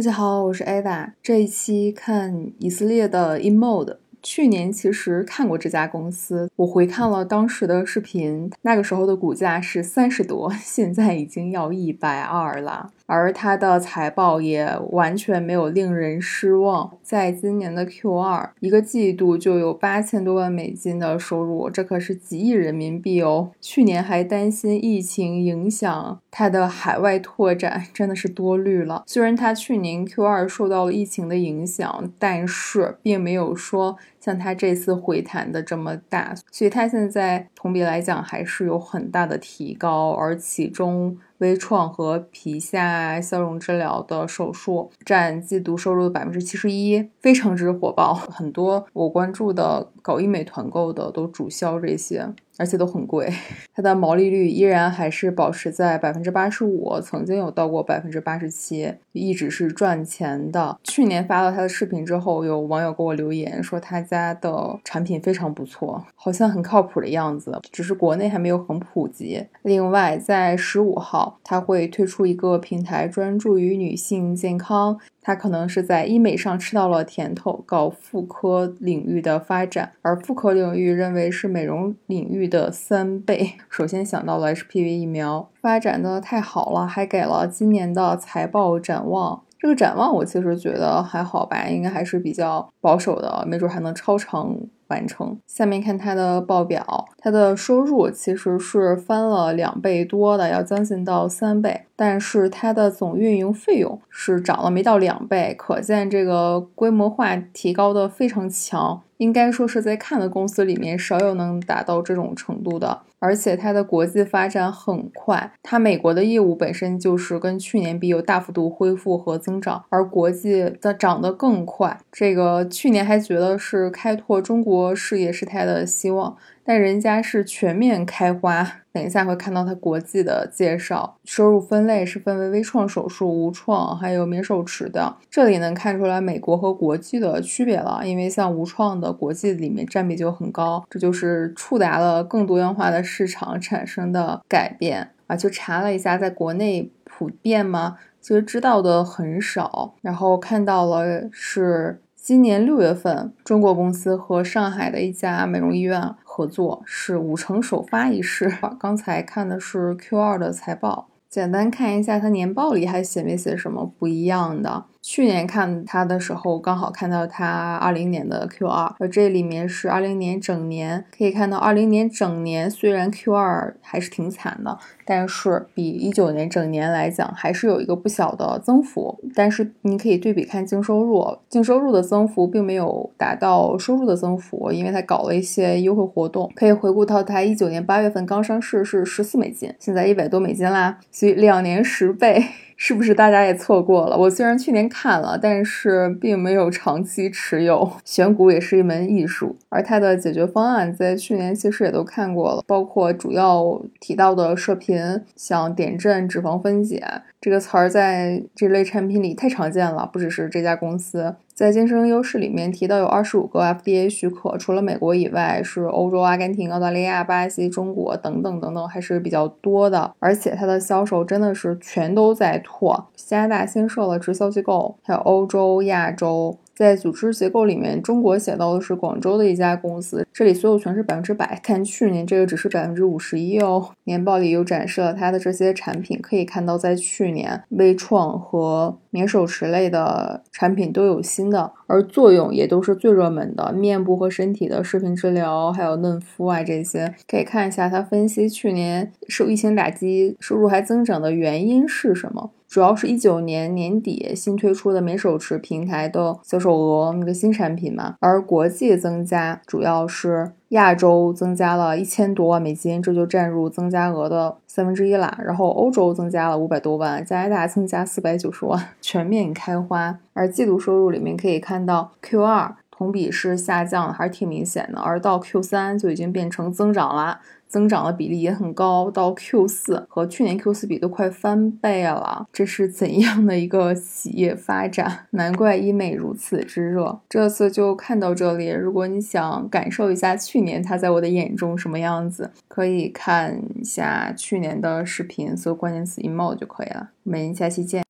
大家好，我是 Ava。这一期看以色列的 Emode。去年其实看过这家公司，我回看了当时的视频，那个时候的股价是三十多，现在已经要一百二了。而它的财报也完全没有令人失望，在今年的 Q 二一个季度就有八千多万美金的收入，这可是几亿人民币哦。去年还担心疫情影响它的海外拓展，真的是多虑了。虽然它去年 Q 二受到了疫情的影响，但是并没有说像它这次回弹的这么大，所以它现在同比来讲还是有很大的提高，而其中。微创和皮下消融治疗的手术占季度收入的百分之七十一，非常之火爆。很多我关注的搞医美团购的都主销这些。而且都很贵，它的毛利率依然还是保持在百分之八十五，曾经有到过百分之八十七，一直是赚钱的。去年发了他的视频之后，有网友给我留言说他家的产品非常不错，好像很靠谱的样子，只是国内还没有很普及。另外，在十五号，他会推出一个平台，专注于女性健康。他可能是在医美上吃到了甜头，搞妇科领域的发展，而妇科领域认为是美容领域的三倍。首先想到了 HPV 疫苗，发展的太好了，还给了今年的财报展望。这个展望我其实觉得还好吧，应该还是比较保守的，没准还能超常。完成。下面看它的报表，它的收入其实是翻了两倍多的，要将近到三倍。但是它的总运营费用是涨了没到两倍，可见这个规模化提高的非常强。应该说是在看的公司里面少有能达到这种程度的。而且它的国际发展很快，它美国的业务本身就是跟去年比有大幅度恢复和增长，而国际的涨得更快。这个去年还觉得是开拓中国。事业是它的希望，但人家是全面开花。等一下会看到它国际的介绍，收入分类是分为微创手术、无创，还有免手持的。这里能看出来美国和国际的区别了，因为像无创的国际里面占比就很高，这就是触达了更多样化的市场产生的改变啊。就查了一下，在国内普遍吗？其实知道的很少，然后看到了是。今年六月份，中国公司和上海的一家美容医院合作，是五成首发仪式。刚才看的是 Q 二的财报，简单看一下它年报里还写没写什么不一样的。去年看它的时候，刚好看到它二零年的 Q 二，而这里面是二零年整年，可以看到二零年整年虽然 Q 二还是挺惨的，但是比一九年整年来讲，还是有一个不小的增幅。但是你可以对比看净收入，净收入的增幅并没有达到收入的增幅，因为它搞了一些优惠活动。可以回顾到它一九年八月份刚上市是十四美金，现在一百多美金啦，所以两年十倍。是不是大家也错过了？我虽然去年看了，但是并没有长期持有。选股也是一门艺术，而它的解决方案在去年其实也都看过了，包括主要提到的射频，像点阵、脂肪分解这个词儿，在这类产品里太常见了，不只是这家公司。在竞争优势里面提到有二十五个 FDA 许可，除了美国以外，是欧洲、阿根廷、澳大利亚、巴西、中国等等等等，还是比较多的。而且它的销售真的是全都在拓，加拿大新设了直销机构，还有欧洲、亚洲。在组织结构里面，中国写到的是广州的一家公司，这里所有权是百分之百。看去年这个只是百分之五十一哦。年报里又展示了它的这些产品，可以看到在去年微创和免手持类的产品都有新的，而作用也都是最热门的，面部和身体的视频治疗，还有嫩肤啊这些。可以看一下它分析去年受疫情打击，收入还增长的原因是什么。主要是一九年年底新推出的免手持平台的销售额，那个新产品嘛，而国际增加主要是亚洲增加了一千多万美金，这就占入增加额的三分之一啦。然后欧洲增加了五百多万，加拿大增加四百九十万，全面开花。而季度收入里面可以看到 Q 二同比是下降，还是挺明显的，而到 Q 三就已经变成增长了。增长的比例也很高，到 Q 四和去年 Q 四比都快翻倍了，这是怎样的一个企业发展？难怪医美如此之热。这次就看到这里，如果你想感受一下去年它在我的眼中什么样子，可以看一下去年的视频，搜关键词 emo 就可以了。我们下期见。